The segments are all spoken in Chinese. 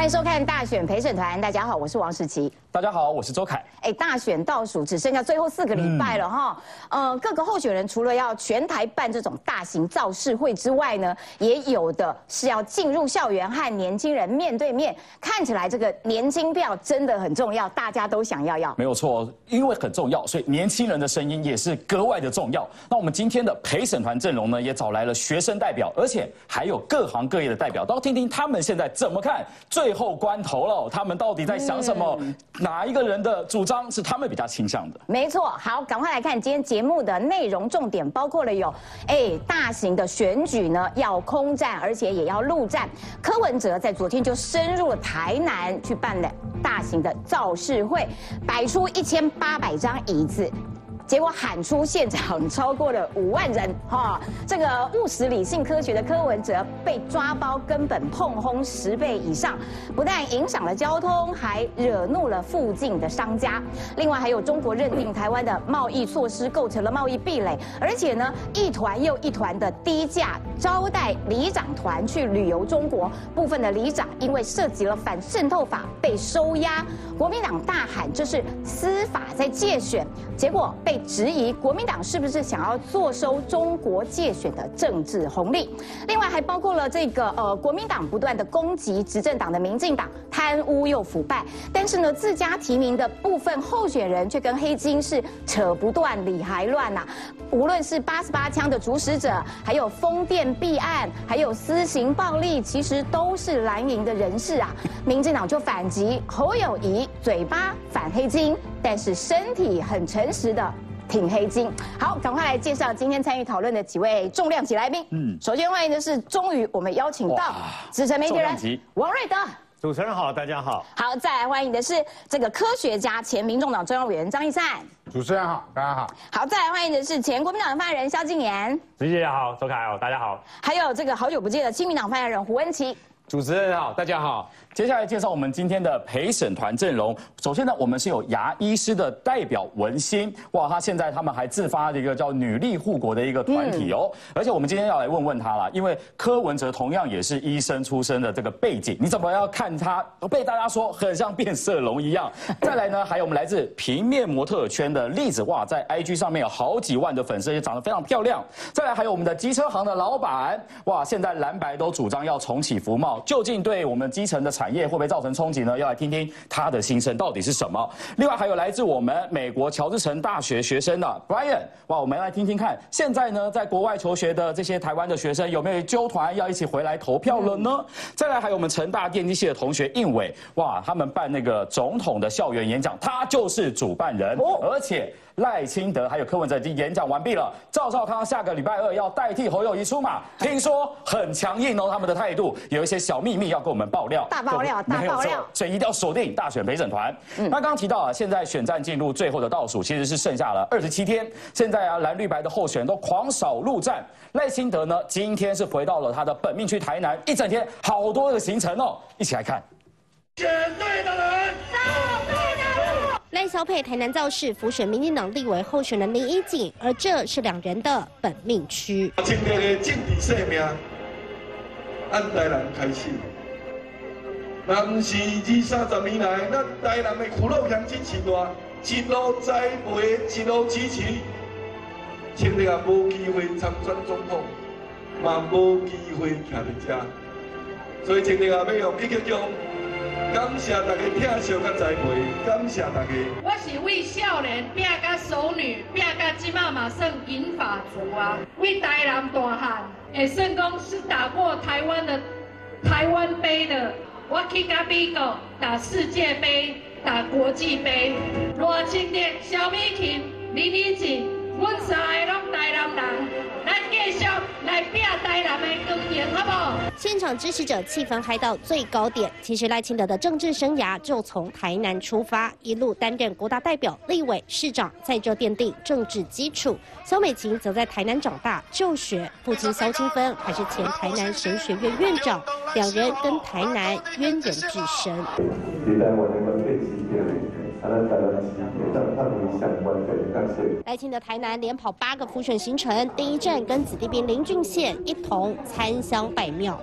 欢迎收看大选陪审团。大家好，我是王世琪。大家好，我是周凯。哎，大选倒数只剩下最后四个礼拜了哈。呃，各个候选人除了要全台办这种大型造势会之外呢，也有的是要进入校园和年轻人面对面。看起来这个年轻票真的很重要，大家都想要要。没有错，因为很重要，所以年轻人的声音也是格外的重要。那我们今天的陪审团阵容呢，也找来了学生代表，而且还有各行各业的代表，都要听听他们现在怎么看。最后关头了，他们到底在想什么？哪一个人的主张是他们比较倾向的？没错，好，赶快来看今天节目的内容重点，包括了有，哎，大型的选举呢要空战，而且也要陆战。柯文哲在昨天就深入了台南去办了大型的造势会，摆出一千八百张椅子。结果喊出现场超过了五万人，哈，这个务实理性科学的柯文哲被抓包，根本碰轰十倍以上，不但影响了交通，还惹怒了附近的商家。另外还有中国认定台湾的贸易措施构成了贸易壁垒，而且呢，一团又一团的低价招待里长团去旅游中国，部分的里长因为涉及了反渗透法被收押，国民党大喊这是司法在借选，结果被。质疑国民党是不是想要坐收中国借选的政治红利？另外还包括了这个呃，国民党不断的攻击执政党的民进党贪污又腐败，但是呢，自家提名的部分候选人却跟黑金是扯不断理还乱呐。无论是八十八枪的主使者，还有风电弊案，还有私刑暴力，其实都是蓝营的人士啊。民进党就反击侯友谊，嘴巴反黑金，但是身体很诚实的。挺黑金，好，赶快来介绍今天参与讨论的几位重量级来宾。嗯，首先欢迎的是，终于我们邀请到资深媒体人王瑞德。主持人好，大家好。好，再来欢迎的是这个科学家、前民众党中央委员张义善。主持人好，大家好。好，再来欢迎的是前国民党发言人萧敬言。主持人好，周凯好，大家好。还有这个好久不见的亲民党发言人胡恩琪。主持人好，大家好。接下来介绍我们今天的陪审团阵容。首先呢，我们是有牙医师的代表文心，哇，他现在他们还自发的一个叫女力护国的一个团体哦。而且我们今天要来问问他啦，因为柯文哲同样也是医生出身的这个背景，你怎么要看他被大家说很像变色龙一样？再来呢，还有我们来自平面模特圈的例子，哇，在 IG 上面有好几万的粉丝，也长得非常漂亮。再来还有我们的机车行的老板，哇，现在蓝白都主张要重启服贸，究竟对我们基层的产业会不会造成冲击呢？要来听听他的心声到底是什么。另外还有来自我们美国乔治城大学学生的 Brian，哇，我们来听听看，现在呢在国外求学的这些台湾的学生有没有纠团要一起回来投票了呢？再来还有我们成大电机系的同学应伟，哇，他们办那个总统的校园演讲，他就是主办人，而且。赖清德还有柯文哲已经演讲完毕了，赵少康下个礼拜二要代替侯友谊出马，听说很强硬哦，他们的态度有一些小秘密要跟我们爆料，大爆料，大爆料，所以一定要锁定大选陪审团。那刚刚提到啊，现在选战进入最后的倒数，其实是剩下了二十七天。现在啊，蓝绿白的候选人都狂扫陆战，赖清德呢，今天是回到了他的本命区台南，一整天好多的行程哦，一起来看。选对的人。赖萧佩台南造势辅选民进党立委候选人林依锦，而这是两人的本命区。今天的政治生命按台南开始，那不是二三十年来，咱台南的苦路乡真是大，一路栽培，一路支持，今日也无机会参选总统，嘛无机会徛在这，所以今日也要用一个钟。感谢大家听小甲栽培，感谢大家。我是为少年拼甲熟女，拼甲即马嘛算银发族啊，为台南大汉，会算讲是打过台湾的台湾杯的，我去甲美国打世界杯，打国际杯。罗清德、小米琴、林依锦，阮三个拢台南人，咱继续来拼台南的光荣，好不好？现场支持者气氛嗨到最高点。其实赖清德的政治生涯就从台南出发，一路担任国大代表、立委、市长，在这奠定政治基础。萧美琴则在台南长大就学，父亲萧清芬还是前台南神学院院长，两人跟台南渊源至深。挥相关的角色。赖清德台南连跑八个复选行程，第一站跟子弟兵林俊宪一同参香拜庙。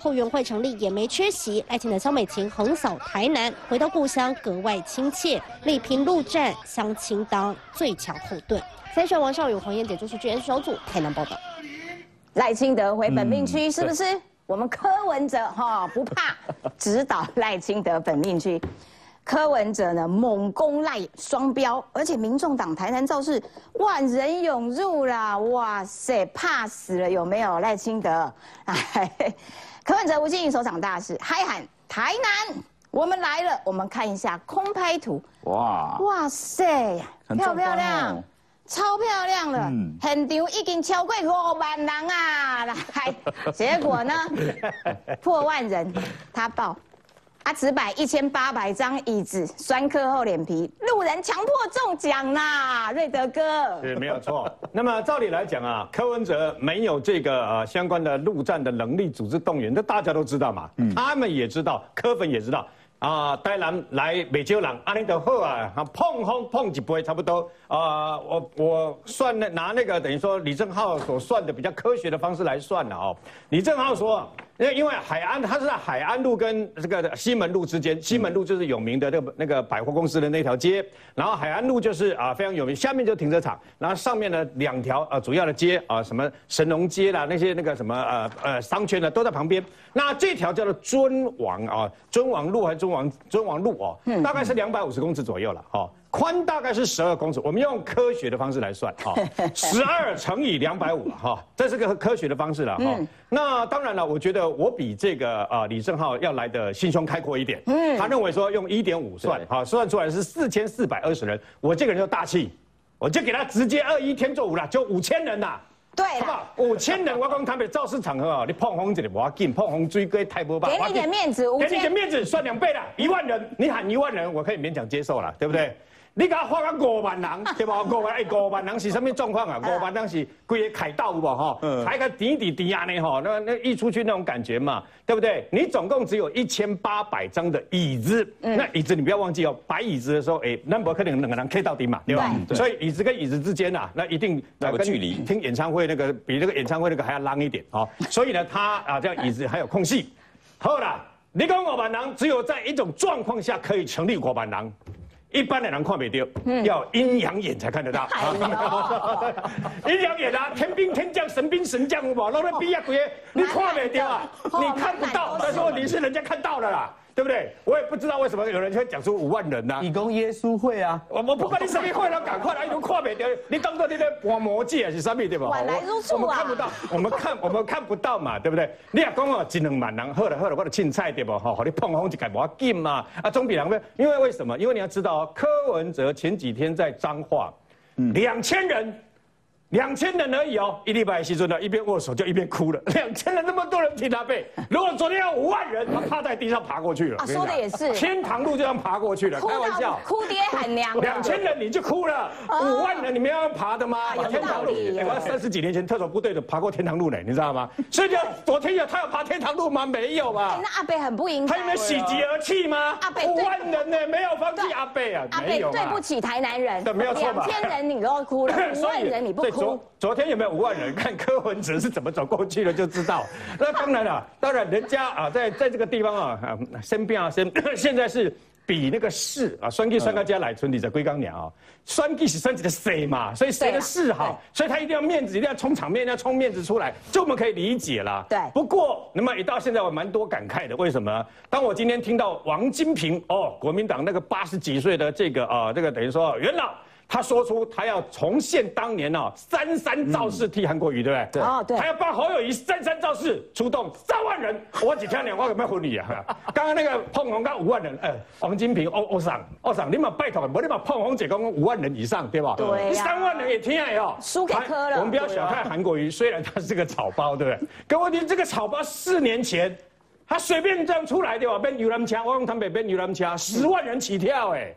后援会成立也没缺席，赖清德、萧美琴横扫台南，回到故乡格外亲切，力拼陆战，乡亲当最强后盾。三选王少勇、黄燕姐就是 GS 小组台南报道。赖清德回本命区是不是？我们柯文哲哈不怕指导赖清德本命区，柯文哲呢猛攻赖双标，而且民众党台南造势万人涌入啦，哇塞怕死了有没有赖清德？哎，柯文哲吴欣颖首场大事，嗨喊台南我们来了，我们看一下空拍图，哇，哇塞漂不漂亮哦？超漂亮了，嗯现场已经超过五万人啊！来，结果呢，破万人，他报。啊，只摆一千八百张椅子，酸客厚脸皮，路人强迫中奖啦！瑞德哥，是没有错。那么照理来讲啊，柯文哲没有这个呃相关的陆战的能力组织动员，这大家都知道嘛。他们也知道，柯粉也知道。啊，台南来美洲人，安尼就好啊，啊碰风碰几杯差不多。啊，我我算那拿那个等于说李正浩所算的比较科学的方式来算了哦。李正浩说，因为因为海安它是在海安路跟这个西门路之间，西门路就是有名的那个那个百货公司的那条街，然后海安路就是啊非常有名，下面就停车场，然后上面呢两条呃主要的街啊什么神农街啦那些那个什么呃呃商圈呢都在旁边。那这条叫做尊王啊尊王路还是尊王尊王路哦，大概是两百五十公尺左右了哈。宽大概是十二公尺，我们用科学的方式来算哈，十二乘以两百五哈，这是个科学的方式了哈。那当然了，我觉得我比这个啊李正浩要来的心胸开阔一点。嗯，他认为说用一点五算，好算出来是四千四百二十人，我这个人就大气，我就给他直接二一天做五了，就五千人呐。对好不了，好？五千人，我讲台北造势场合哦，你碰红一点不要紧，碰红追龟太波吧。给你点面子，五给你点千，面子，算两倍了，一万人，你喊一万人，我可以勉强接受了，对不对？你给他画个五万人，对吧？五万，哎，五万人是什么状况啊？五万人是规个凯道有无哈？抬个底底底啊呢哈？那那一出去那种感觉嘛，对不对？你总共只有一千八百张的椅子，那椅子你不要忘记哦，摆椅子的时候，哎，那不可能两个人 K 到底嘛，对吧？对所以椅子跟椅子之间啊，那一定要有跟距离听演唱会那个比那个演唱会那个还要浪一点啊、所以呢，他啊这样椅子还有空隙。好啦，你讲五万人只有在一种状况下可以成立五万人。一般的人看不到，要阴阳眼才看得到。阴阳眼啊，天兵天将、神兵神将，有无？拢在比啊鬼，你看不到啊，你看不到。但是问题是人家看到了啦，对不对？我也不知道为什么有人会讲出五万人呐、以供耶稣会啊，我我不管你什么会了，赶快来，都看不到，你当做你在玩魔戒还是什么对吧？晚来入厝啊我们看不到，我们看 我们看不到嘛，对不对？你也讲哦，一两万人，好了好了，我的青菜对不？哈，好你碰风一改无要紧嘛，啊，总比人们，因为为什么？因为你要知道哦，柯文哲前几天在彰化，两千人。两千人而已哦，一礼拜时阵呢，一边握手就一边哭了。两千人那么多人替他背，如果昨天要五万人，他趴在地上爬过去了。说的也是天堂路就这样爬过去了，开玩笑。哭爹喊娘，两千人你就哭了，五万人你们要爬的吗？啊有天堂路，道理哎我三十几年前特种部队的爬过天堂路呢，你知道吗？所以就昨天有他有爬天堂路吗？没有吧哎？那阿贝很不应该，他有没有喜极而泣吗阿？北五万人呢，没有放弃阿贝啊，阿北没有嘛对不。起台南人，对没有错吧两千人你都哭了，五万人你不所以昨，昨天有没有五万人？看柯文哲是怎么走过去的就知道。那当然了，当然人家啊，在在这个地方啊，啊，生病啊，生 现在是。比那个市啊，选举选到家来村里的龟冈鸟啊，选举是选举的谁嘛，所以谁的市好，所以他一定要面子，一定要充场面，一定要充面子出来，这我们可以理解啦。对不过，那么一到现在我蛮多感慨的，为什么？当我今天听到王金平哦，国民党那个八十几岁的这个啊，这个等于说元老。他说出他要重现当年哦三三造势替韩国瑜，对不对？对哦对他要帮侯友谊三三造势，出动三万人。我几天两我有没有婚礼啊？刚刚那个碰红刚五万人，哎，王金平、欧欧赏、欧赏，你们拜托，我你们碰红姐刚刚五万人以上，对吧？对三万人也听哎哦，输给柯了我们不要小看韩国瑜，虽然他是个草包，对不对？可问题这个草包四年前。他随便这样出来对吧？变游览车，我用台北变游览车，十万人起跳哎，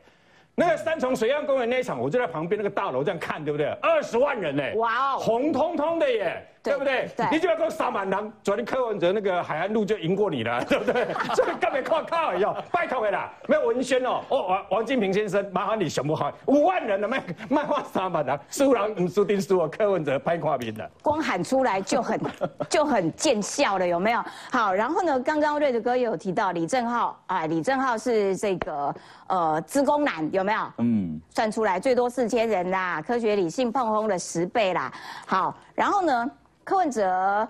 那个三重水岸公园那一场，我就在旁边那个大楼这样看，对不对？二十万人呢，哇哦。红彤彤的耶，对对不对？对你就要跟撒满狼，昨天柯文哲那个海岸路就赢过你了，对不对？这个根本靠靠哟，拜托的啦，没有文宣哦，哦王王金平先生，麻烦你想不好，五万人的卖卖画撒满狼，输人唔输定输啊，柯文哲拍跨名的。光喊出来就很 就很见效了，有没有？好，然后呢，刚刚瑞德哥也有提到李正浩啊，李正浩是这个呃资工男，有没有？嗯，算出来最多四千人啦，科学理性碰轰了十倍啦。好，然后呢，柯文哲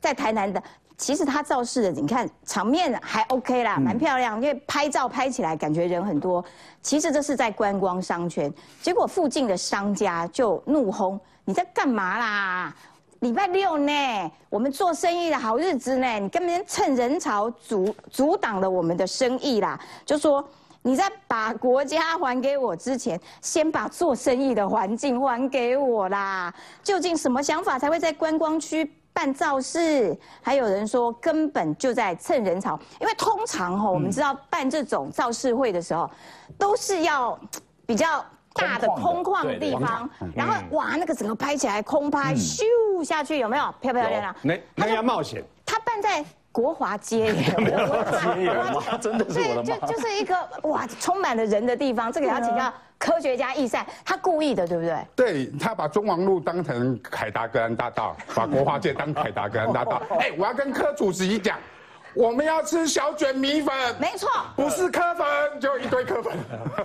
在台南的，其实他造势的，你看场面还 OK 啦，蛮漂亮，因为拍照拍起来感觉人很多。其实这是在观光商圈，结果附近的商家就怒轰：你在干嘛啦？礼拜六呢，我们做生意的好日子呢，你根本趁人潮阻阻挡了我们的生意啦，就说。你在把国家还给我之前，先把做生意的环境还给我啦。究竟什么想法才会在观光区办造势？还有人说根本就在蹭人潮，因为通常哈，我们知道办这种造势会的时候，都是要比较大的空旷的地方，然后哇，那个整个拍起来空拍，咻下去有没有漂漂亮亮？那那要冒险。他办在国华街耶，国华街耶，哇 真的是我的就就是一个哇，充满了人的地方。这个要请教科学家易善，他故意的，对不对？对他把中王路当成凯达格兰大道，把国华街当凯达格兰大道。哎，我要跟柯主席讲，我们要吃小卷米粉，没错，不是磕粉，就一堆磕粉。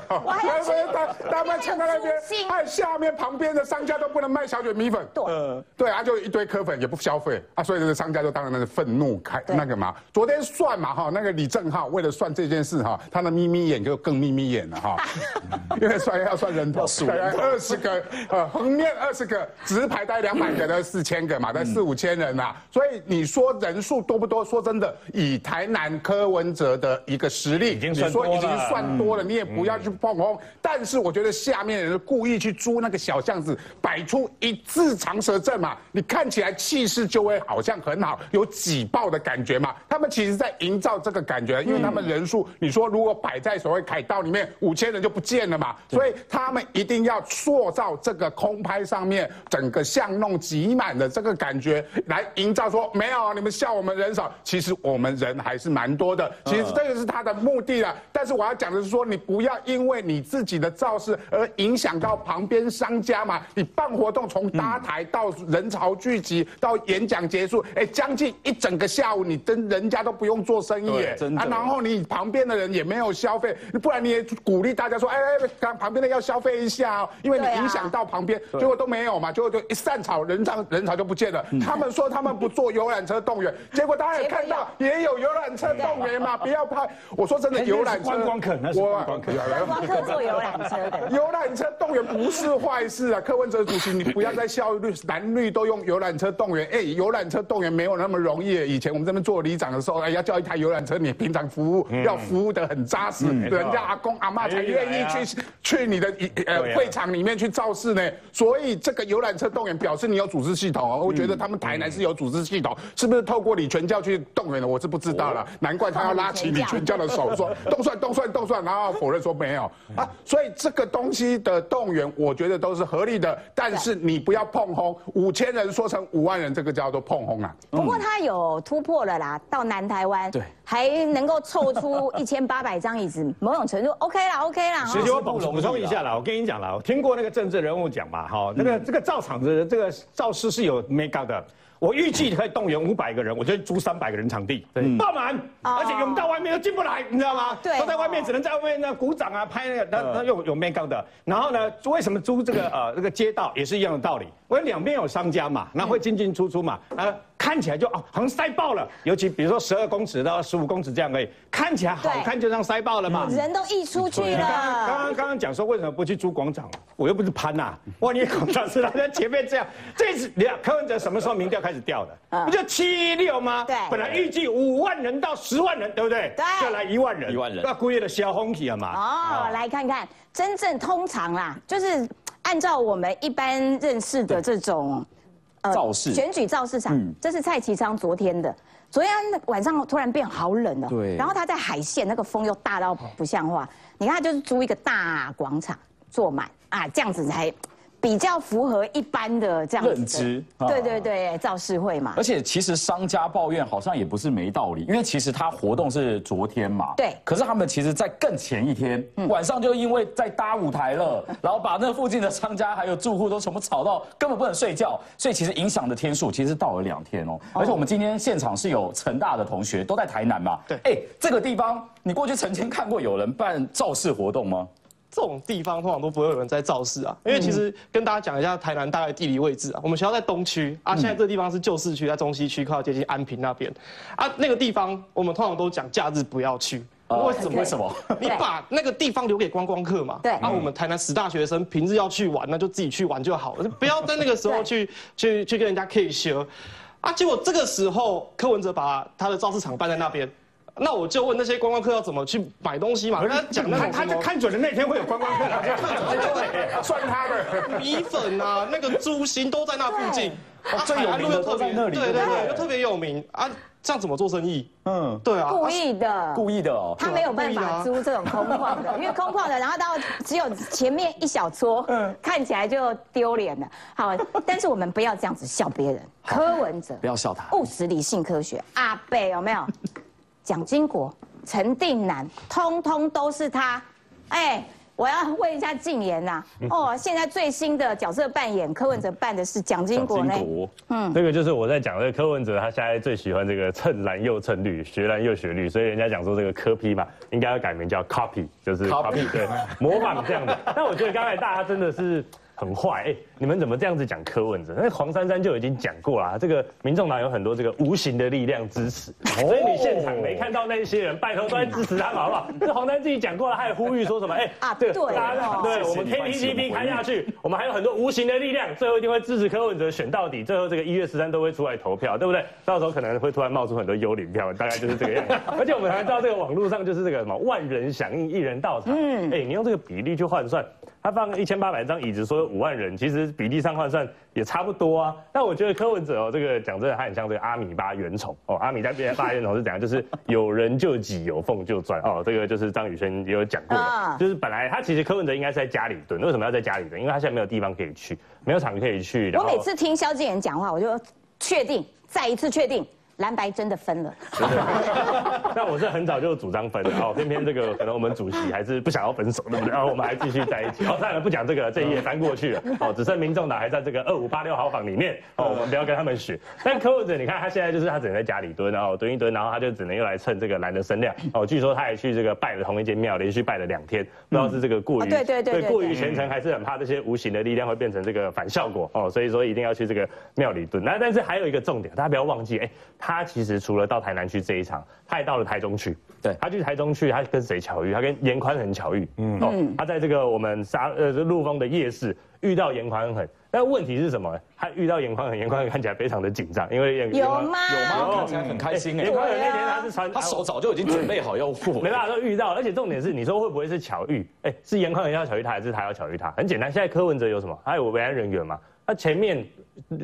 我还要吃他他们撑在那边哎，下面旁边的商家都不能卖小卷米粉。对。呃对啊，就一堆磕粉也不消费。啊，所以这个商家就当然那是愤怒开那个嘛。昨天算嘛哈，那个李正浩为了算这件事哈，他的眯眯眼就更眯眯眼了哈，因为算要算人头，二十个呃横面二十个，直排带两百个的四千个嘛，在四五千人呐，所以你说人数多不多？说真的，以台南柯文哲的一个实力，已经你算多了说已经算多了，你也不要去碰碰。但是我觉得下面人故意去租那个小巷子，摆出一字长蛇阵嘛，你看起来气势就会好像很好，有挤爆的感觉嘛。他们其实在营造这个感觉，因为他们人数，你说如果摆在所谓凯道里面，五千人就不见了嘛，所以他们一定要塑造这个空拍上面整个巷弄挤满的这个感觉，来营造说没有啊，你们笑我们人少，其实我们人还是蛮多的。其实这个是他的目的啊。但是我要讲的是说，你不要因为你自己的造势而影响到旁边商家嘛。你办活动从搭台到人潮聚集到演讲结束，哎，将近一整个下午，你跟人家都不用做生意啊，然后你旁边的人也没有消费，不然你也鼓励大家说，哎哎，刚旁边的要消费一下哦，因为你影响到旁边，结果都没有嘛，结果就一散场，人潮人潮就不见了。他们说他们不做游览车动员，结果大家也看到也有游览车动员嘛，不要怕。我说真的，游览车观光客那是观光客观光客坐游览车的。游览车动员不是坏事啊，柯文哲主席，你 不要再效率蓝绿都用游览车动员，哎，游览车动员没有那么容易。以前我们这边做里长的时候，哎，要叫一台游览车，你平常服务要服务的很扎实，人家阿公阿妈才愿意去去你的呃会场里面去造势呢。所以这个游览车动员表示你有组织系统哦，我觉得他们台南是有组织系统，是不是透过李全教去动员的？我是不知道了，难怪他要拉起你全家的手说 动算动算动算，然后否认说没有啊。所以这个东西的动员，我觉得都是合理的，但是你不要碰轰，五千人说成五万人，这个叫做碰轰啊。不过他有突破了啦，到南台湾，对，还能够凑出一千八百张椅子，某种程度 OK 啦，OK 啦。其实我补补充一下啦，我跟你讲啦，我听过那个政治人物讲嘛，哈，那个这个造场子这个造势是有 make up 的。我预计可以动员五百个人，我就租三百个人场地，爆满，而且涌到外面都进不来，你知道吗？对都在外面，只能在外面那鼓掌啊，拍那个，那那有有 mega 的。然后呢，为什么租这个呃这个街道也是一样的道理？因为两边有商家嘛，然后会进进出出嘛，啊，看起来就哦好像塞爆了，尤其比如说十二公尺到十五公尺这样而已，看起来好看就像塞爆了嘛。人都溢出去了刚刚刚了。刚讲说为什么不去租广场？我又不是潘呐、哇，你广场是他在前面这样，这次你看柯文哲什么时候民调开始掉的？嗯不就七六吗？对本来预计五万人到十万人，对不对？对就来一万人，一万人那故意的消风气了嘛？哦，来看看，真正通常啦，就是按照我们一般认识的这种呃造势。选举造势场，嗯。这是蔡其昌昨天的。昨天晚上突然变好冷了，对。然后他在海线那个风又大到不像话，你看他就是租一个大广场坐满啊，这样子才比较符合一般的这样认知啊。对对对，造势会嘛。而。且其实商家抱怨好像也不是没道理，因为其实他活动是昨天嘛，对。可是他们其实在更前一天、晚上就因为在搭舞台了，然后把那附近的商家还有住户都全部吵到根本不能睡觉，所以其实影响的天数其实到了两天哦。而且我们今天现场是有成大的同学都在台南嘛，对。哎，这个地方你过去曾经看过有人办造势活动吗？这种地方通常都不会有人在造势啊，因为其实跟大家讲一下台南大概地理位置啊，我们学校在东区啊，现在这个地方是旧市区，在中西区，快要接近安平那边啊，那个地方我们通常都讲假日不要去。为什么？为什么？你把那个地方留给观光客嘛？对啊，我们台南十大学生平日要去玩，那就自己去玩就好了，不要在那个时候去去去跟人家 K 修。啊，结果这个时候柯文哲把他的造势场办在那边，那我就问那些观光客要怎么去买东西嘛？他讲那他他就看准了那天会有观光客来，算 他的。米粉啊，那个猪心都在那附近，啊最有名的特在那里对对对不对对，又特别有名啊，这样怎么做生意？嗯，对啊，故意的，故意的哦。他没有办法租这种空旷的，因为空旷的，然后到只有前面一小撮，嗯看起来就丢脸了。好，但是我们不要这样子笑别人。柯文哲不要笑他。务实、理性、科学，阿贝有没有？蒋经国、陈定南，通通都是他。哎，我要问一下静言呐，哦，现在最新的角色扮演，柯文哲扮的是蒋经国呢？嗯，这个就是我在讲这个柯文哲，他现在最喜欢这个蹭蓝又蹭绿，学蓝又学绿，所以人家讲说这个柯批嘛，应该要改名叫 copy，就是 Copy copy，对，模仿这样的。但我觉得刚才大家真的是很坏，哎，你们怎么这样子讲柯文哲？那黄珊珊就已经讲过了，这个民众党有很多这个无形的力量支持，所以你现场没看到那些人，拜托都在支持他们，好不好？这黄珊自己讲过了，还呼吁说什么？哎啊对大家哦对我们谢谢你 KTTP 开下去，我们还有很多无形的力量，最后一定会支持柯文哲选到底，最后这个一月十三都会出来投票，对不对？到时候可能会突然冒出很多幽灵票，大概就是这个样子。而且我们还知道这个网络上就是这个什么万人响应，一人到场。嗯，哎，你用这个比例去换算，他放一千八百张椅子，说五万人，其实比例上换算也差不多啊。但我觉得柯文哲哦，这个讲真的，他很像这个阿米巴原虫哦。阿米巴原虫是怎样？就是有人就挤，有缝就钻哦。这个就是张宇轩也有讲过的，就是本来他其实柯文哲应该是在家里蹲，为什么要在家里蹲？因为他现在没有地方可以去，没有场可以去。我每次听萧敬言讲话，我就确定，再一次确定，蓝白真的分了。那我是很早就主张分的哦，偏偏这个可能我们主席还是不想要分手，对不对？然后我们还继续在一起。哦，算了，不讲这个了，这一页翻过去了。哦，只剩民众党还在这个二五八六号房里面。哦，我们不要跟他们学。但柯文哲，你看他现在就是他只能在家里蹲，然后蹲一蹲，然后他就只能又来蹭这个蓝的声量。哦，据说他还去这个拜了同一间庙，连续拜了两天，不知道是这个过于哦对对对对过于虔诚，还是很怕这些无形的力量会变成这个反效果。哦，所以说一定要去这个庙里蹲。那但是还有一个重点，大家不要忘记，哎，他其实除了到台南去这一场，他也到了台中去。对他去台中去，他跟谁巧遇？他跟严宽恒巧遇。嗯，哦，他在这个我们沙呃陆丰的夜市遇到严宽恒，那问题是什么？他遇到严宽恒，严宽恒看起来非常的紧张，因为严有吗？有吗？看起来很开心哎严。宽恒那天他是穿他手早就已经准备好要握，没办法都遇到，而且重点是，你说会不会是巧遇？哎，是严宽恒要巧遇他，还是他要巧遇他？很简单，现在柯文哲有什么？他有维安人员嘛？他前面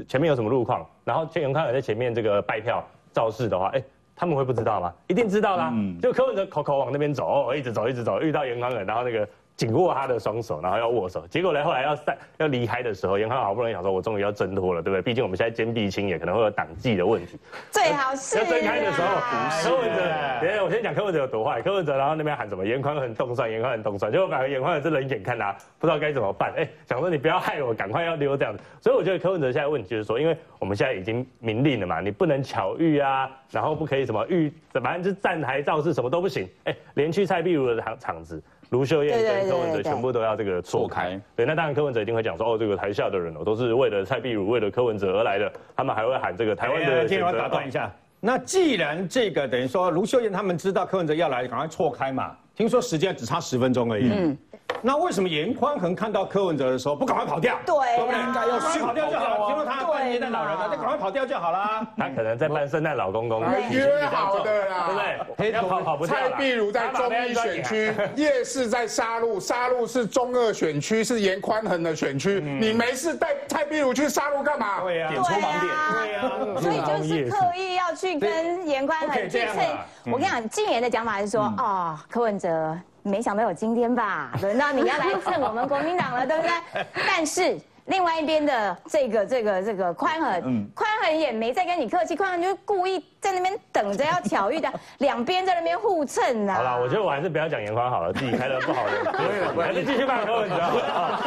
前面有什么路况？然后严宽恒在前面这个拜票造势的话，哎。他们会不知道吗？一定知道啦。就柯文哲口口往那边走，哦一直走，一直走，遇到严宽了，然后那个紧握他的双手，然后要握手。结果呢，后来要散要离开的时候，严宽好不容易想说，我终于要挣脱了，对不对？毕竟我们现在肩壁清野，可能会有党纪的问题。最好是要睁开的时候，啊柯文哲，等一下我先讲柯文哲有多坏。柯文哲然后那边喊什么严宽很动算，严宽很动算，结果反而严宽很是冷眼看他，不知道该怎么办。哎，想说你不要害我，赶快要溜这样子。所以我觉得柯文哲现在问题就是说，因为我们现在已经明令了嘛，你不能巧遇啊，然后不可以什么遇，反正就是站台造势什么都不行。哎，连去蔡壁如的场场子。卢秀燕跟柯文哲全部都要这个错错开开，对，那当然柯文哲一定会讲说，哦，这个台下的人哦，都是为了蔡壁如、为了柯文哲而来的，他们还会喊这个台湾的选择。打断一下，那既然这个等于说卢秀燕他们知道柯文哲要来，赶快错开嘛。听说时间只差十分钟而已。嗯。那为什么严宽恒看到柯文哲的时候不赶快跑掉？对啊不对？应该要迅跑掉就好了。听说他半夜圣诞老人嘛，就赶快跑掉就好啦。他可能在扮圣诞老公公，约好的啦，对不对？黑跑跑不掉蔡啦壁如在中一选区，夜市在沙鹿，沙鹿是中二选区，是严宽恒的选区。你没事带蔡壁如去沙鹿干嘛？对呀，点出盲点。对呀，所以就是刻意要去跟严宽恒去蹭这样啊。我跟你讲，静言的讲法是说，哦，柯文哲没想到有今天吧？轮到你要来蹭我们国民党了，对不对？但是。另外一边的这个这个这个宽恒，宽恒也没再跟你客气，宽恒就故意在那边等着要挑衅的，两边在那边互蹭啊。好啦，我觉得我还是不要讲严宽好了，自己开的不好的，我还是继续骂柯文哲好了。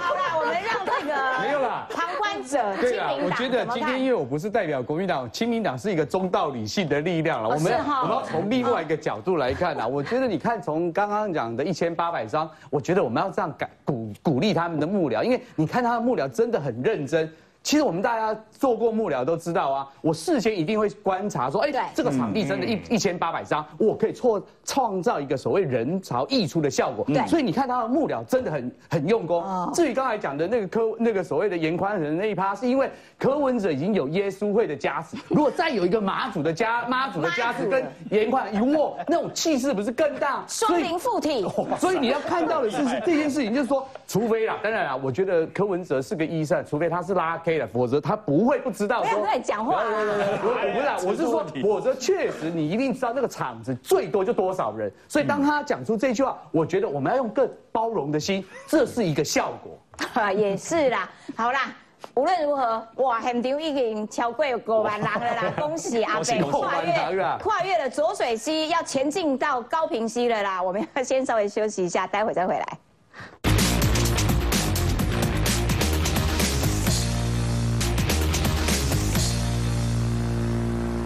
好啦，我们让这个没有啦旁观者 对啦，亲民党我觉得今天因为我不是代表国民党，亲民党是一个中道理性的力量了。我们我们要从另外一个角度来看啊，我觉得你看从刚刚讲的一千八百张，我觉得我们要这样改鼓鼓励他们的幕僚，因为你看他的幕僚真的很认真。其实我们大家做过幕僚都知道啊，我事先一定会观察说，哎对，这个场地真的一一千八百张，我可以创创造一个所谓人潮溢出的效果。对所以你看他的幕僚真的很很用功哦。至于刚才讲的那个柯那个所谓的严宽仁那一趴，是因为柯文哲已经有耶稣会的加持，如果再有一个马祖的加妈祖的加持跟严宽一握，那种气势不是更大？双灵附体。所以你要看到的是是 这件事情，就是说，除非啦，当然啦，我觉得柯文哲是个医生，除非他是拉 K 的，否则他不会不知道说。不要乱讲话啊。我我不是啊，我是说，否则确实你一定知道那个场子最多就多少人，所以当他讲出这句话，我觉得我们要用更包容的心，这是一个效果。也是啦，好啦。无论如何，哇，现场已经超过五万人了啦！恭喜阿北跨越跨越了浊水溪，要前进到高平溪了啦！我们要先稍微休息一下，待会再回来。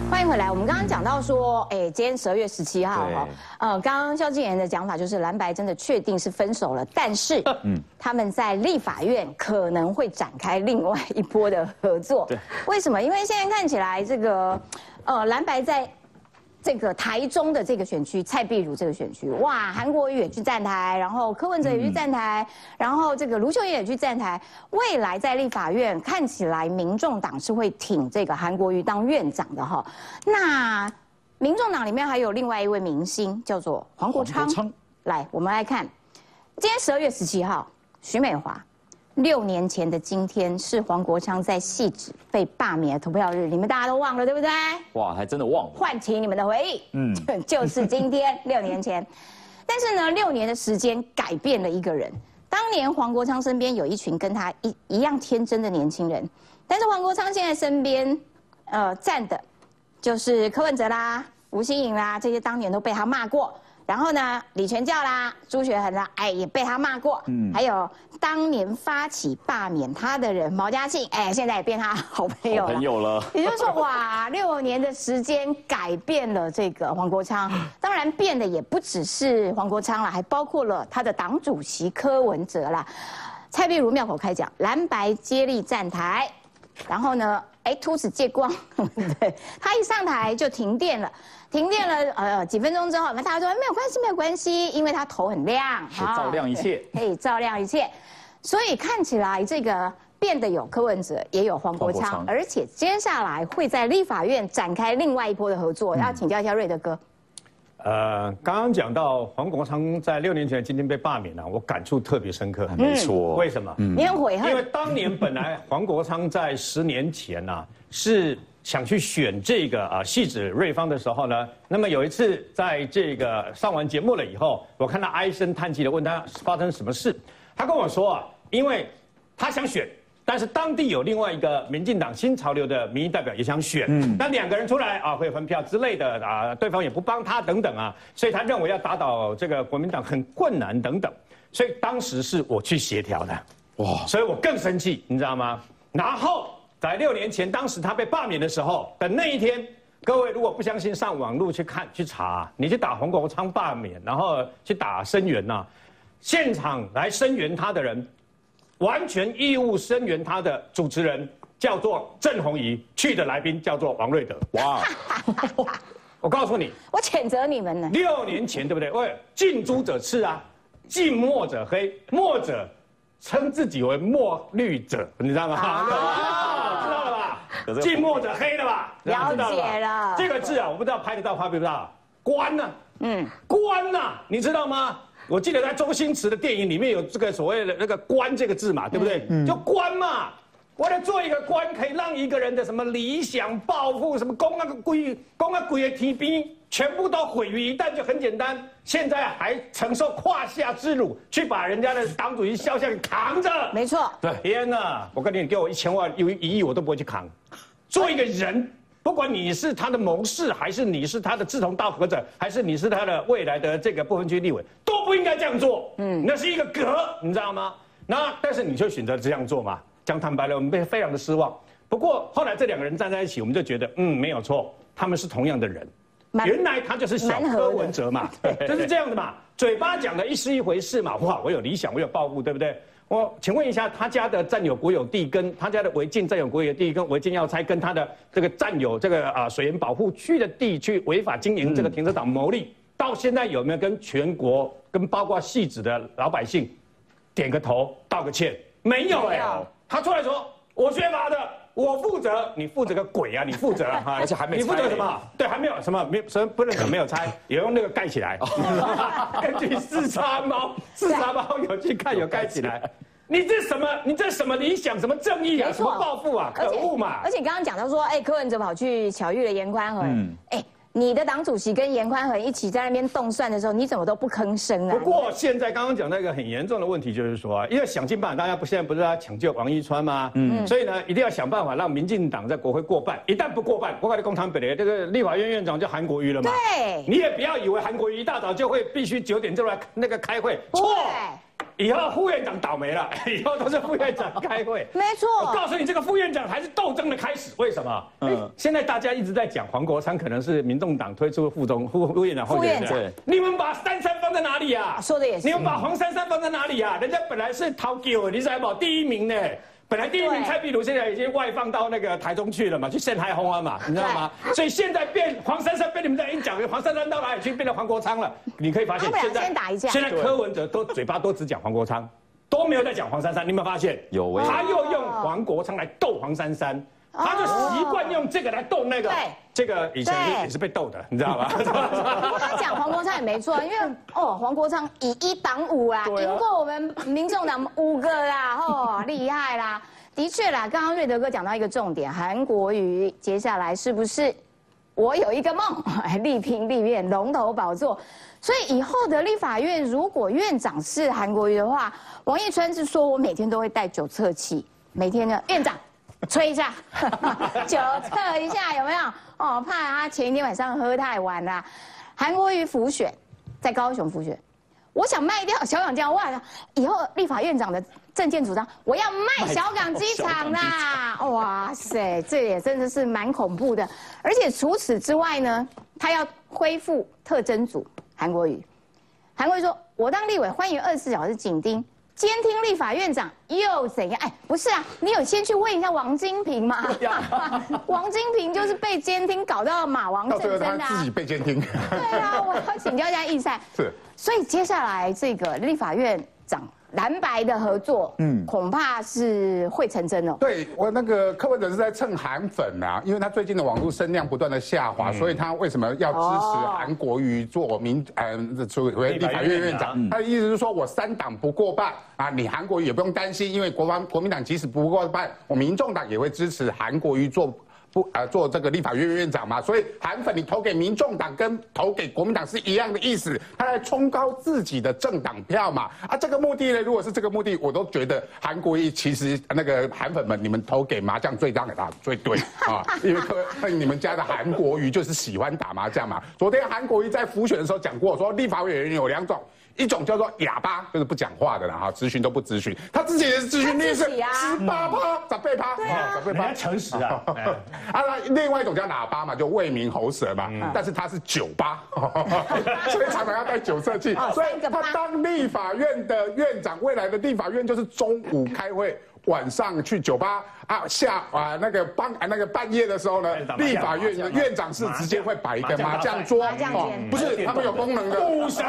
欢迎回来。我们刚刚讲到说，哎，今天十二月十七号哈，呃，刚刚萧敬言的讲法就是蓝白真的确定是分手了，但是，嗯，他们在立法院可能会展开另外一波的合作。对，为什么？因为现在看起来这个，呃，蓝白在。这个台中的这个选区，蔡壁如这个选区，哇，韩国瑜也去站台，然后柯文哲也去站台，然后这个卢秀燕也去站台。未来在立法院看起来，民众党是会挺这个韩国瑜当院长的哈。那民众党里面还有另外一位明星，叫做黄国昌。黄国昌来，我们来看，今天十二月十七号，徐美华。六年前的今天是黄国昌在戏子被罢免的投票日，你们大家都忘了对不对？哇，还真的忘了。唤起你们的回忆，嗯嗯，就是今天 六年前。但是呢，六年的时间改变了一个人。当年黄国昌身边有一群跟他一一样天真的年轻人，但是黄国昌现在身边，呃，站的，就是柯文哲啦、吴欣颖啦，这些当年都被他骂过。然后呢，李全教啦、朱学恒啦，哎，也被他骂过。嗯，还有当年发起罢免他的人毛家庆，哎，现在也变他好朋友了。朋友了。也就是说，哇，六年的时间改变了这个黄国昌，当然变的也不只是黄国昌了，还包括了他的党主席柯文哲啦。蔡壁如妙口开讲，蓝白接力站台，然后呢，哎，秃子借光，对他一上台就停电了。停电了，呃，几分钟之后，那大家说没有关系，没有关系，因为他头很亮，是照亮一切，可以照亮一切，所以看起来这个变得有柯文哲，也有黄国昌，而且接下来会在立法院展开另外一波的合作，要请教一下瑞德哥。呃，刚刚讲到黄国昌在六年前今天被罢免了，我感触特别深刻。没错。为什么？你很悔因为，当年本来黄国昌在十年前呐、是想去选这个啊戏子瑞芳的时候呢，那么有一次在这个上完节目了以后，我看他唉声叹气的问他发生什么事，他跟我说啊，因为他想选。但是当地有另外一个民进党新潮流的民意代表也想选，那两个人出来啊会分票之类的啊，对方也不帮他等等啊，所以他认为要打倒这个国民党很困难等等，所以当时是我去协调的。哇！所以我更生气，你知道吗？然后在六年前，当时他被罢免的时候的那一天，各位如果不相信，上网路去看去查，你去打黄国昌罢免，然后去打声援呐、现场来声援他的人，完全义务声援他的主持人叫做郑红怡，去的来宾叫做王瑞德。哇！我告诉你，我谴责你们呢。六年前对不对？喂，近朱者赤啊，近墨者黑，墨者称自己为墨绿者，你知道吗？啊，知道了吧？近墨者黑的吧？了解了这个字啊，我不知道拍得到拍不到。官呢、嗯，官呐、你知道吗？我记得在周星驰的电影里面有这个所谓的那个“官”这个字嘛，对不对？就官嘛。为了做一个官，可以让一个人的什么理想、抱负、什么公那个归、公那鬼的提兵，全部都毁于一旦，就很简单。现在还承受胯下之辱，去把人家的党主席肖像给扛着。没错，对，天哪！我跟你给我一千万、有一亿，我都不会去扛。做一个人，不管你是他的谋士，还是你是他的志同道合者，还是你是他的未来的这个不分区立委，都不应该这样做。嗯，那是一个格，你知道吗？那但是你就选择这样做嘛？讲坦白了，我们被非常的失望。不过后来这两个人站在一起，我们就觉得，嗯，没有错，他们是同样的人。原来他就是小柯文哲嘛，就是这样的嘛，嘴巴讲的一是一回事嘛，哇，我有理想，我有抱负，对不对？我请问一下，他家的占有国有地跟他家的违禁占有国有地跟违禁要拆，跟他的这个占有这个啊水源保护区的地去违法经营这个停车场牟利，到现在有没有跟全国跟包括戏子的老百姓点个头道个歉？没有哎、他出来说我缺乏的。我负责，你负责个鬼啊！你负责啊，而且还没你负责什么？对，还没有什么没什么不能讲没有拆，也用那个盖起来。根据四叉猫，四叉猫有去看有盖起来。你这什么？你这什么理想？什么正义啊？什么报复啊？可恶嘛！而且刚刚讲到说，哎，柯文哲跑去巧遇了严宽和，嗯哎，你的党主席跟严宽恒一起在那边动算的时候，你怎么都不吭声啊？不过现在刚刚讲那个很严重的问题，就是说啊，因为想尽办法，大家不现在不是要抢救王一川吗？嗯，所以呢，一定要想办法让民进党在国会过半。一旦不过半，我跟你共产本来这个立法院院长叫韩国瑜了嘛。对你也不要以为韩国瑜一大早就会必须九点就来那个开会，错。以后副院长倒霉了，以后都是副院长开会。没错我告诉你，这个副院长还是斗争的开始。为什么？嗯，现在大家一直在讲黄国昌可能是民众党推出的副总副副院长候选副院人，你们把三三放在哪里呀？说的也是你们把黄珊珊放在哪里呀？人家本来是逃给你知道不？第一名呢。本来第一名蔡壁如现在已经外放到那个台中去了嘛，去陷害红安嘛，你知道吗？所以现在变黄珊珊被你们在一讲，黄珊珊到哪里去变成黄国昌了？你可以发现现在现在柯文哲都嘴巴都只讲黄国昌，都没有在讲黄珊珊，你有没有发现？有欸他又用黄国昌来斗黄珊珊，他就习惯用这个来逗那个对。这个以前也是被逗的，你知道吧？他讲黄国昌也没错，因为哦，黄国昌以一挡五啊，赢过我们民众党五个啦，哦，厉害啦！的确啦，刚刚瑞德哥讲到一个重点，韩国瑜接下来是不是我有一个梦，力拼立院龙头宝座？所以以后的立法院，如果院长是韩国瑜的话，王一川是说我每天都会带酒测器，每天呢，院长吹一下，酒测一下有没有？哦，怕他前一天晚上喝太晚了。韩国瑜复选，在高雄复选，我想卖掉小港江哇，以后立法院长的政见主张，我要卖小港机场啦！哇塞，这也真的是蛮恐怖的。而且除此之外呢，他要恢复特征组，韩国瑜，韩国瑜说，我当立委欢迎二十四小时紧盯。监听立法院长又怎样？哎，不是啊，你有先去问一下王金平吗？王金平就是被监听搞到马王到最后阵争的、啊他自己。被监听。对啊，我要请教一下易赛。是，所以接下来这个立法院长蓝白的合作，嗯，恐怕是会成真哦。对我那个柯文哲是在蹭韩粉啊，因为他最近的网络声量不断的下滑，所以他为什么要支持韩国瑜做民呃作为立法院院长？他的意思是说我三党不过半啊，你韩国瑜也不用担心，因为国防国民党即使不过半，我民众党也会支持韩国瑜做。不呃做这个立法院院长嘛，所以韩粉你投给民众党跟投给国民党是一样的意思，他来冲高自己的政党票嘛。啊，这个目的呢，如果是这个目的，我都觉得韩国瑜其实那个韩粉们，你们投给麻将最当给他最对啊，因为可你们家的韩国瑜就是喜欢打麻将嘛。昨天韩国瑜在复选的时候讲过，说立法委员有两种。一种叫做哑巴，就是不讲话的啦，哈，咨询都不咨询，他自己也是咨询率是他自己啊十八趴、十八趴，啊，十八趴，诚实啊。哎啊，那另外一种叫喇叭嘛，就为民喉舌嘛，但是他是酒吧，所以常常要带酒色器哦，所以他当立法院的院长，未来的立法院就是中午开会。晚上去酒吧啊下啊那个半啊那个半夜的时候呢，立法院院长是直接会摆一个麻将桌，哦不是他们有功能的，不神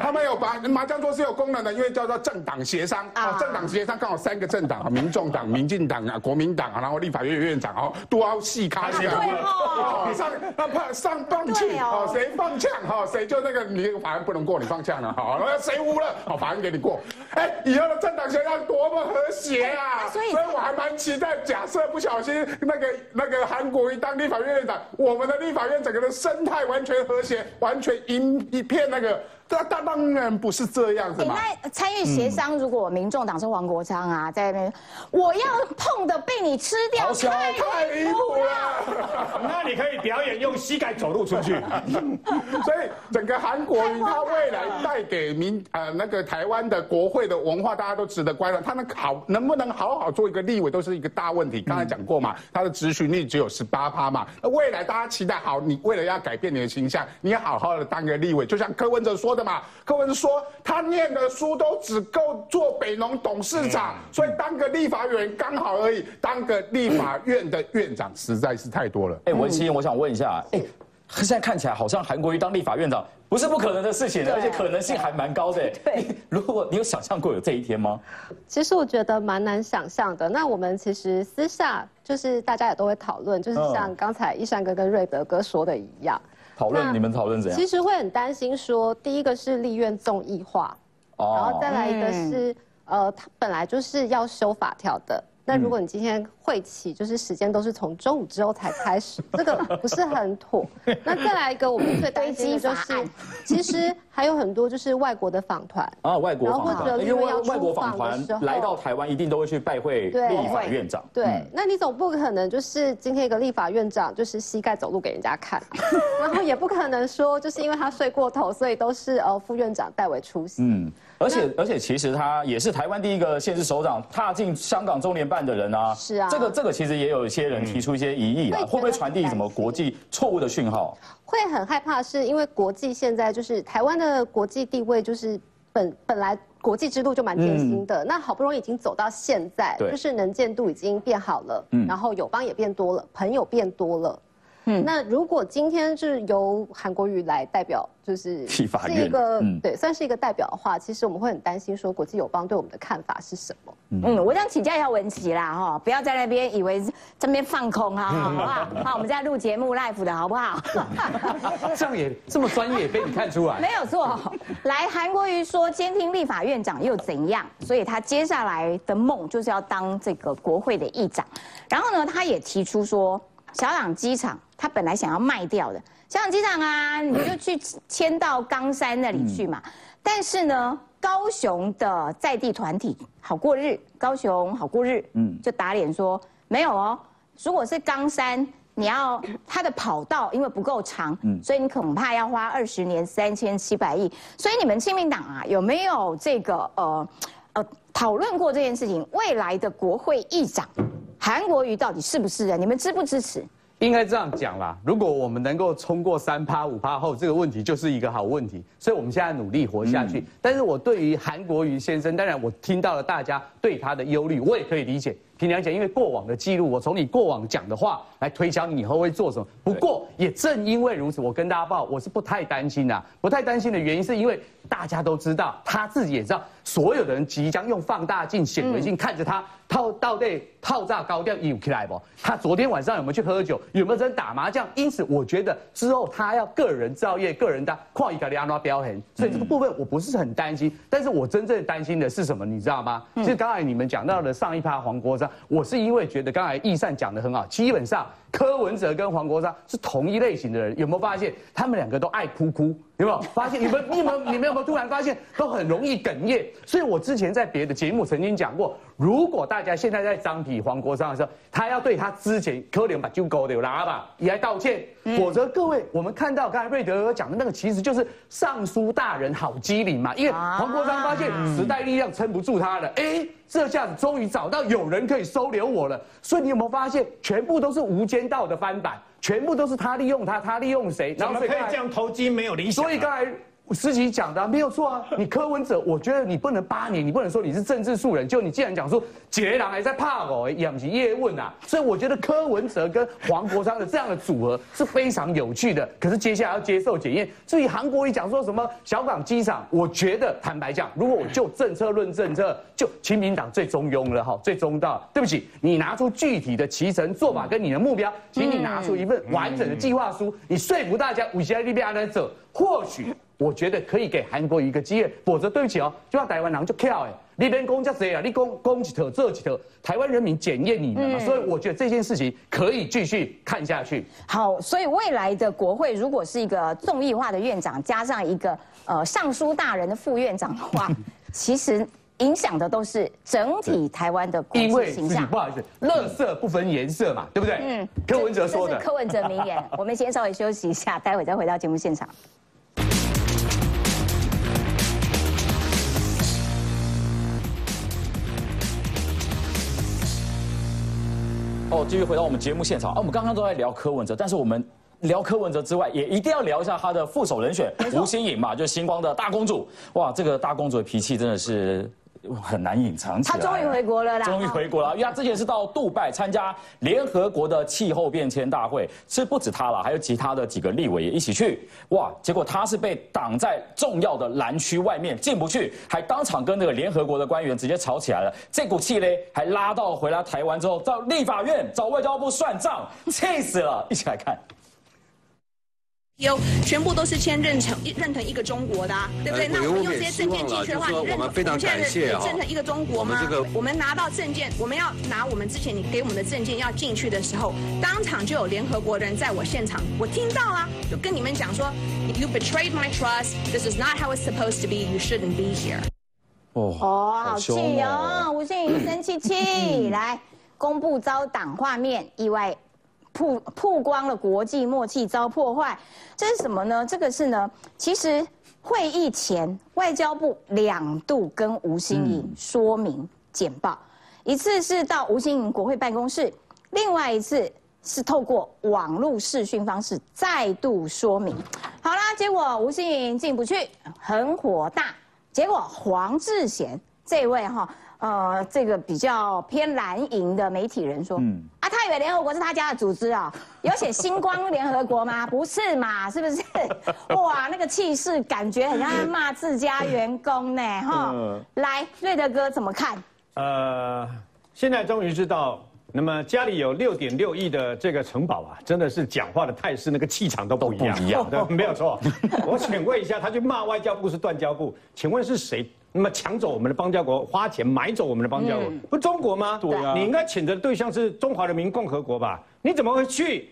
他们有把麻将桌是有功能的，因为叫做政党协商啊，政党协商刚好三个政党啊，民众党、民进党啊、国民党啊，然后立法院院长哦都要细卡起来，哦上那怕上放弃哦哦，谁放枪哈，谁就那个你这个法案不能过，你放枪了好，那谁污了，好法案给你过，哎，以后的政党协商多么和谐啊！所以我还蛮期待，假设不小心那个那个韩国瑜当立法院院长，我们的立法院整个的生态完全和谐，完全一一片那个，这当当然不是这样子你嘛。那参与协商，如果民众党是黄国昌啊，在那边，我要碰的被你吃掉，太太离谱了！那你可以表演用膝盖走路出去。所以整个韩国瑜他未来带给民呃那个台湾的国会的文化，大家都值得关注。他能好能不能好好做一个立委，都是一个大问题。刚才讲过嘛，他的执行率只有十八趴嘛。那未来大家期待好，你为了要改变你的形象，你要好好的当个立委。就像柯文哲说的嘛，柯文哲说他念的书都只够做北农董事长，所以当个立法委员刚好而已。当个立法院的院长实在是太多了。哎，文心，我想问一下，哎，现在看起来好像韩国瑜当立法院长不是不可能的事情，而且可能性还蛮高的。对如果你有想象过有这一天吗？其实我觉得蛮难想象的。那我们其实私下就是大家也都会讨论，就是像刚才一山哥跟瑞德哥说的一样，那讨论你们讨论怎样其？实会很担心说，第一个是立院综艺化，然后再来一个是呃，它本来就是要修法条的。那如果你今天会期就是时间都是从中午之后才开始，这个不是很妥。那再来一个，我们最担心的就是其实还有很多就是外国的访团，啊，外国访然后或者团，因为要外外国访团来到台湾，一定都会去拜会立法院长。对，嗯。那你总不可能就是今天一个立法院长就是膝盖走路给人家看，然后也不可能说就是因为他睡过头，所以都是呃副院长代为出席。嗯，而且而且其实他也是台湾第一个县市首长踏进香港中联办的人啊。是啊。这个这个其实也有一些人提出一些疑义啊，会会不会传递什么国际错误的讯号？会很害怕，是因为国际现在就是台湾的国际地位就是本本来国际之路就蛮艰辛的，那好不容易已经走到现在，就是能见度已经变好了，嗯。然后友邦也变多了，朋友变多了。嗯，那如果今天是由韩国瑜来代表，就是是一个、嗯对，算是一个代表的话，其实我们会很担心说国际友邦对我们的看法是什么。嗯，我想请教一下文琪啦，哈，不要在那边以为这边放空啊，好不好？好，我们在录节目 live 的好不好？这样也这么专业，被你看出来。没有错。来，韩国瑜说监听立法院长又怎样？所以他接下来的梦就是要当这个国会的议长。然后呢，他也提出说，小港机场他本来想要卖掉的，小港机场啊，你就去迁到冈山那里去嘛。但是呢，高雄的在地团体好过日，高雄好过日，嗯，就打脸说没有哦，如果是冈山。你要它的跑道因为不够长，嗯所以你恐怕要花二十年三千七百亿。所以你们亲民党啊，有没有这个呃呃讨论过这件事情？未来的国会议长韩国瑜到底是不是人？你们支不支持？应该这样讲啦，如果我们能够冲过三趴五趴后，这个问题就是一个好问题。所以我们现在努力活下去。但是我对于韩国瑜先生，当然我听到了大家对他的忧虑，我也可以理解。凭良讲，因为过往的记录，我从你过往讲的话来推敲你以后会做什么。不过也正因为如此，我跟大家报，我是不太担心的。不太担心的原因是因为大家都知道，他自己也知道，所有的人即将用放大镜、显微镜看着他套到底套炸高调有起来不？他昨天晚上有没有去喝酒？有没有在打麻将？因此，我觉得之后他要个人造业、个人的跨一个安拉标痕，所以这个部分我不是很担心。但是我真正担心的是什么？你知道吗？其实刚才你们讲到的上一趴黄国章，我是因为觉得刚才易善讲的很好，基本上柯文哲跟黄国昌是同一类型的人，有没有发现他们两个都爱哭哭？有没有发现？你们你们你们有没有突然发现都很容易哽咽？所以我之前在别的节目曾经讲过，如果大家现在在张皮黄国昌的时候，他要对他之前柯连把就狗的拉吧也来道歉，否则各位我们看到刚才瑞德讲的那个，其实就是尚书大人好机灵嘛，因为黄国昌发现时代力量撑不住他了，哎。这下子终于找到有人可以收留我了，所以你有没有发现，全部都是无间道的翻版，全部都是他利用他，他利用谁，怎么可以这样投机没有理想啊？所以刚才思琪讲的没有错啊，你柯文哲，我觉得你不能八年，你不能说你是政治素人，就你既然讲说杰郎还在怕我，养起叶问啊，所以我觉得柯文哲跟黄国昌的这样的组合是非常有趣的。可是接下来要接受检验。至于韩国瑜讲说什么小港机场，我觉得坦白讲，如果我就政策论政策，就亲民党最中庸了哈，最中道。对不起，你拿出具体的骑程做法跟你的目标，请你拿出一份完整的计划书，你说服大家五千利比亚人走，或许。我觉得可以给韩国一个机会，否则对不起哦，就要台湾人就跳哎，你边攻叫谁啊？你攻攻几头这几头，台湾人民检验你们嘛。所以我觉得这件事情可以继续看下去。好，所以未来的国会如果是一个众议化的院长，加上一个呃尚书大人的副院长的话，其实影响的都是整体台湾的国际形象。不好意思，乐色不分颜色嘛，对不对？嗯，柯文哲说的。柯文哲名言。我们先稍微休息一下，待会再回到节目现场。哦，继续回到我们节目现场啊！我们刚刚都在聊柯文哲，但是我们聊柯文哲之外，也一定要聊一下他的副手人选吴欣颖嘛，就是星光的大公主。哇，这个大公主的脾气真的是。很难隐藏起来。他终于回国了啦！终于回国了，因为他之前是到杜拜参加联合国的气候变迁大会，是不止他了，还有其他的几个立委也一起去。哇，结果他是被挡在重要的蓝区外面进不去，还当场跟那个联合国的官员直接吵起来了。这股气嘞，还拉到回来台湾之后，到立法院找外交部算账，气死了！一起来看。有全部都是签认成认同一个中国的，对不对？那我们用这些证件进去的话，我们非常感谢认成一个中国吗？我们拿到证件，我们要拿我们之前你给我们的证件要进去的时候，当场就有联合国人在我现场，我听到啊，就跟你们讲说，You betrayed my trust. This is not how it's supposed to be. You shouldn't be here. 哦，好气哦！吴信宇生气气，来公布遭党画面意外。曝曝光了国际默契遭破坏，这是什么呢？这个是呢，其实会议前外交部两度跟吴新颖说明简报，一次是到吴新颖国会办公室，另外一次是透过网络视讯方式再度说明。好啦，结果吴新颖进不去，很火大。结果黄志贤这位哈。呃，这个比较偏蓝营的媒体人说，嗯，啊，他以为联合国是他家的组织啊？有写星光联合国吗？不是嘛？是不是？哇，那个气势感觉很像在骂自家员工呢，哈。来，瑞德哥怎么看？呃，现在终于知道，那么家里有六点六亿的这个城堡啊，真的是讲话的态势，那个气场都不一样，一样，对，没有错。我请问一下，他去骂外交部是断交部，请问是谁？那么抢走我们的邦交国，花钱买走我们的邦交国，不中国吗？对啊，你应该谴责的对象是中华人民共和国吧？你怎么会去？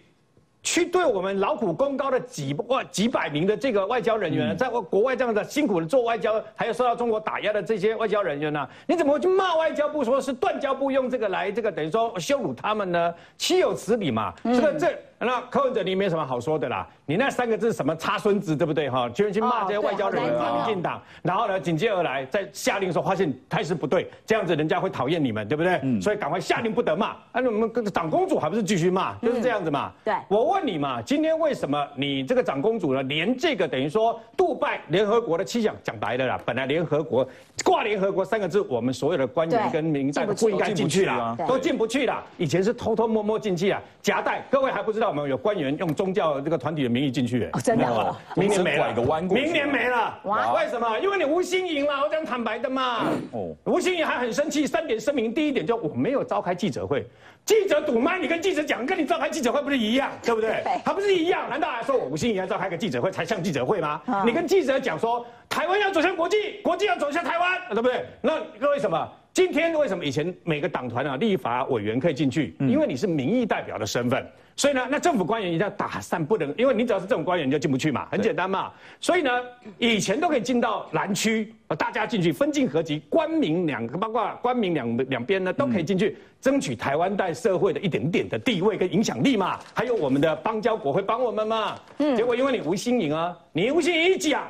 去对我们劳苦功高的几万几百名的这个外交人员，在国外这样的辛苦的做外交，还有受到中国打压的这些外交人员呢？你怎么会去骂外交部，说是断交部用这个来这个等于说羞辱他们呢？岂有此理嘛！是不是这？那柯文哲你没什么好说的啦，你那三个字什么插孙子对不对哈？居然去骂这些外交人员、民进党，然后呢紧接而来再下令说发现态势不对，这样子人家会讨厌你们对不对？所以赶快下令不得骂。啊，我们长公主还不是继续骂，就是这样子嘛。对，我问你嘛，今天为什么你这个长公主呢，连这个等于说杜拜联合国的气象讲白了啦，本来联合国挂联合国三个字，我们所有的官员跟民代不应该进去啦，都进不去啦。以前是偷偷摸摸进去啊，夹带。各位还不知道。我们有官员用宗教这个团体的名义进去，真的，明年没了，明年没了，哇为什么？因为你吴新颖了，我讲坦白的嘛。哦，吴新颖还很生气，三点声明，第一点就我没有召开记者会，记者堵麦，你跟记者讲，跟你召开记者会不是一样，对不对？他不是一样，难道还说我吴新颖要召开个记者会才像记者会吗？你跟记者讲说，台湾要走向国际，国际要走向台湾，对不对？那各位什么？今天为什么以前每个党团啊立法委员可以进去？因为你是民意代表的身份。所以呢，那政府官员一定要打散，不能，因为你只要是政府官员，你就进不去嘛，很简单嘛。所以呢，以前都可以进到蓝区，大家进去分进合集，官民两个，包括官民两两边呢，都可以进去，争取台湾在社会的一点点的地位跟影响力嘛。还有我们的邦交国会帮我们嘛。嗯。结果因为你吴新颖啊，你吴新颖一讲。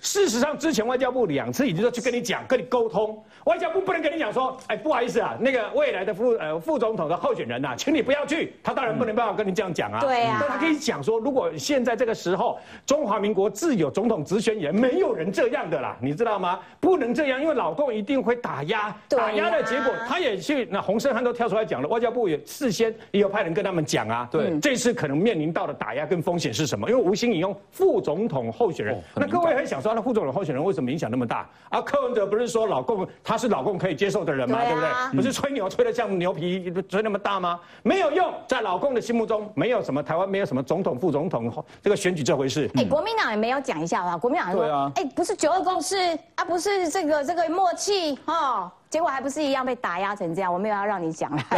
事实上，之前外交部两次已经说去跟你讲、跟你沟通，外交部不能跟你讲说，哎，不好意思啊，那个未来的副呃副总统的候选人呐，请你不要去。他当然不能办法跟你这样讲啊。对啊。但他可以讲说，如果现在这个时候中华民国自有总统直选也没有人这样的啦，你知道吗？不能这样，因为老共一定会打压，打压的结果，他也去那洪胜汉都跳出来讲了，外交部也事先也有派人跟他们讲啊。对。这次可能面临到的打压跟风险是什么？因为吴兴引用副总统候选人，那各位很想说，那副总统候选人为什么影响那么大？啊，柯文哲不是说老共他是老公可以接受的人吗？对不对？不是吹牛吹得像牛皮吹那么大吗？没有用，在老公的心目中，没有什么台湾没有什么总统副总统这个选举这回事。哎，国民党也没有讲一下吧？国民党说，哎，不是九二共识啊，不是这个这个默契哦。结果还不是一样被打压成这样，我没有要让你讲了。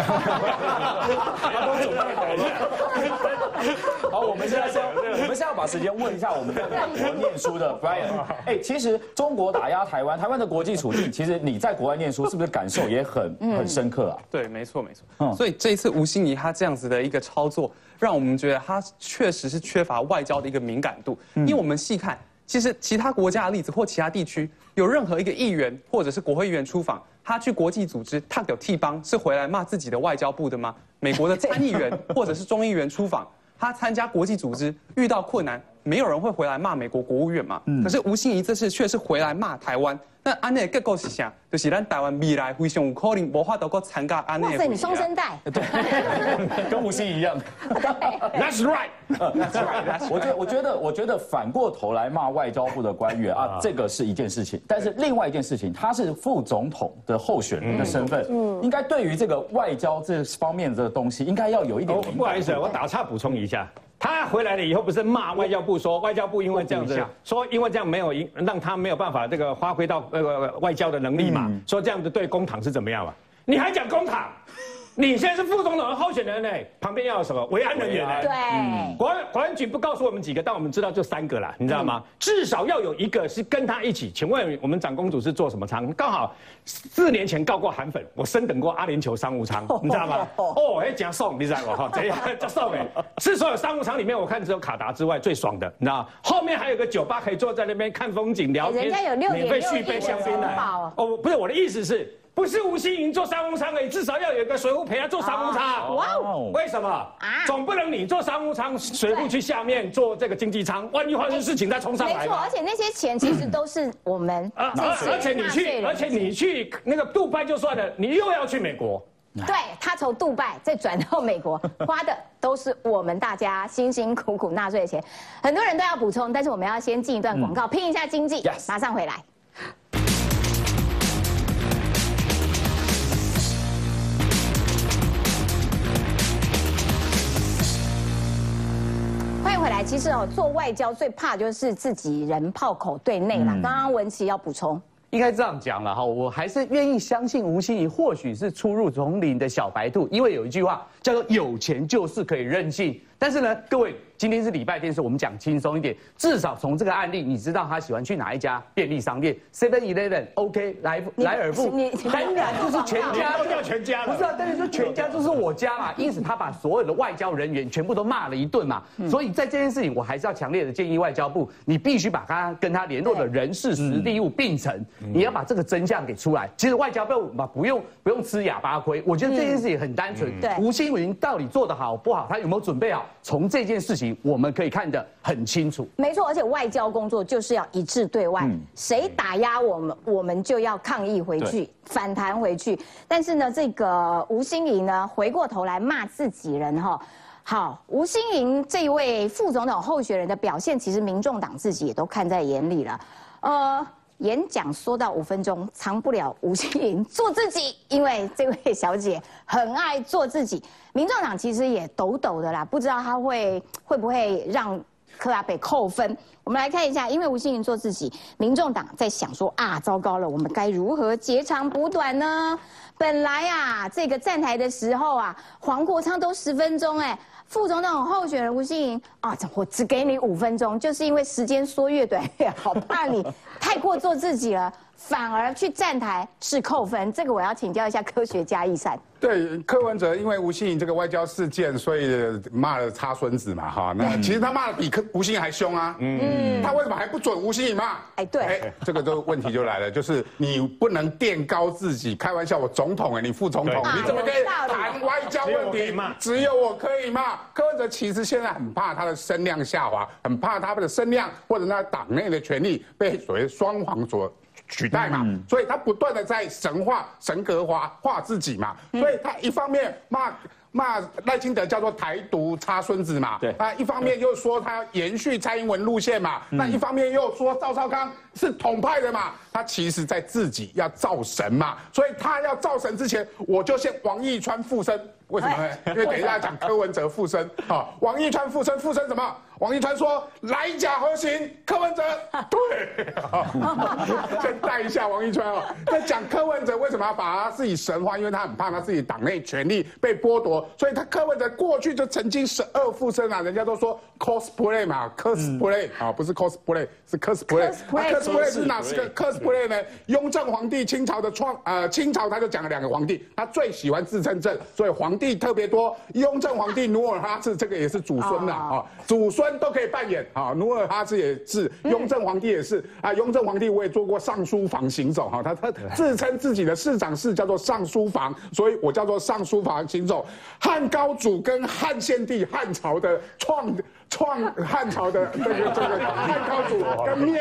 好，我们现在是，我们现在要把时间问一下我们在美国念书的 Brian。哎，其实中国打压台湾，台湾的国际处境，其实你在国外念书，是不是感受也很很深刻啊？对，没错没错。所以这一次吴欣怡她这样子的一个操作，让我们觉得她确实是缺乏外交的一个敏感度。因为我们细看，其实其他国家的例子或其他地区，有任何一个议员或者是国会议员出访。他去国际组织，他有替帮是回来骂自己的外交部的吗？美国的参议员或者是众议员出访，他参加国际组织遇到困难，没有人会回来骂美国国务院嘛？可是吴欣怡这次却是回来骂台湾。那安内结构是啥？就是咱台湾未来非常有可能无法度过参加安内。哇塞，你双声带，对，跟吴昕一样。That's right。我觉我觉得我觉得反过头来骂外交部的官员啊，这个是一件事情。但是另外一件事情，他是副总统的候选人的身份，应该对于这个外交这方面这个东西，应该要有一点。不好意思，我打岔补充一下。他回来了以后，不是骂外交部说外交部因为这样子，说因为这样没有让他没有办法这个发挥到那个外交的能力嘛，说这样子对公堂是怎么样嘛？你还讲公堂？你现在是副总统的候选人呢，旁边要有什么维安人员呢？对，国安国安局不告诉我们几个，但我们知道就三个了，你知道吗？至少要有一个是跟他一起。请问我们长公主是做什么舱？刚好四年前告过韩粉，我升等过阿联酋商务舱，你知道吗？哦，哎，讲送，你知道吗？哈，这样叫送哎，是所有商务舱里面，我看只有卡达之外最爽的，你知道后面还有个酒吧可以坐在那边看风景聊天，人家有六免费续杯香槟的。哦，不是我的意思是。不是吴欣盈做商务舱而已，至少要有一个水户陪他做商务舱。哇哦！为什么？啊，总不能你做商务舱，水户去下面做这个经济舱，万一发生事情再冲上来。没错，而且那些钱其实都是我们。啊而且你去，而且你去那个杜拜就算了，你又要去美国。对他从杜拜再转到美国，花的都是我们大家辛辛苦苦纳税的钱。很多人都要补充，但是我们要先进一段广告，拼一下经济，马上回来。回来，其实哦，做外交最怕就是自己人炮口对内了。刚刚文琪要补充，应该这样讲了哈，我还是愿意相信吴心怡或许是初入丛林的小白兔，因为有一句话叫做“有钱就是可以任性”。但是呢，各位。今天是礼拜天，是我们讲轻松一点。至少从这个案例，你知道他喜欢去哪一家便利商店？Seven Eleven、OK、莱莱尔富，当然就是全家，都叫全家不是啊，但是说全家就是我家嘛。因此他把所有的外交人员全部都骂了一顿嘛。所以在这件事情，我还是要强烈的建议外交部，你必须把他跟他联络的人事、实地物并成，你要把这个真相给出来。其实外交部嘛，不用不用吃哑巴亏。我觉得这件事情很单纯。对，吴到底做得好不好？他有没有准备好？从这件事情。我们可以看得很清楚，没错，而且外交工作就是要一致对外，谁打压我们，我们就要抗议回去，反弹回去。但是呢，这个吴欣颖呢，回过头来骂自己人哈。好，吴欣颖这位副总统候选人的表现，其实民众党自己也都看在眼里了。呃。演讲说到五分钟，藏不了吴欣颖做自己，因为这位小姐很爱做自己。民众党其实也抖抖的啦，不知道她会会不会让柯拉被扣分。我们来看一下，因为吴欣颖做自己，民众党在想说啊，糟糕了，我们该如何截长补短呢？本来啊，这个站台的时候啊，黄国昌都十分钟哎。副总统候选人吴欣颖啊，我只给你五分钟，就是因为时间缩越短越好，怕你太过做自己了。反而去站台是扣分，这个我要请教一下科学家易善。对柯文哲，因为吴欣颖这个外交事件，所以骂了差孙子嘛，哈。那其实他骂的比柯吴欣颖还凶啊。嗯。他为什么还不准吴欣颖骂？哎，对。哎，这个都问题就来了，就是你不能垫高自己。开玩笑，我总统哎，你副总统，你怎么可以谈外交问题？只有我可以骂。柯文哲其实现在很怕他的声量下滑，很怕他的声量或者他党内的权力被所谓双黄所。取代嘛，所以他不断的在神化、神格化化自己嘛，所以他一方面骂骂赖清德叫做台独插孙子嘛，对，啊，一方面又说他延续蔡英文路线嘛，那一方面又说赵少康是统派的嘛，他其实在自己要造神嘛，所以他要造神之前，我就先王义川附身，为什么呢？因为等一下讲柯文哲附身啊，王义川附身附身什么？王一川说：“来甲核心，柯文哲 对，先带一下王一川哦。在讲柯文哲为什么要把他自己神化？因为他很怕他自己党内权力被剥夺，所以他柯文哲过去就曾经十二附身啊。人家都说 cosplay 嘛，cosplay 啊，不是 cosplay，是 cosplay。Cosplay 是哪是个 cosplay 呢？雍正皇帝清朝的创呃清朝他就讲了两个皇帝，他最喜欢自称朕，所以皇帝特别多。雍正皇帝努尔哈赤这个也是祖孙呐啊，祖孙。都可以扮演啊，努尔哈赤也是，雍正皇帝也是啊。雍正皇帝我也做过尚书房行走哈，他他自称自己的市长室叫做尚书房，所以我叫做尚书房行走。汉高祖跟汉献帝汉朝的创创汉朝的这个这个汉高祖跟灭。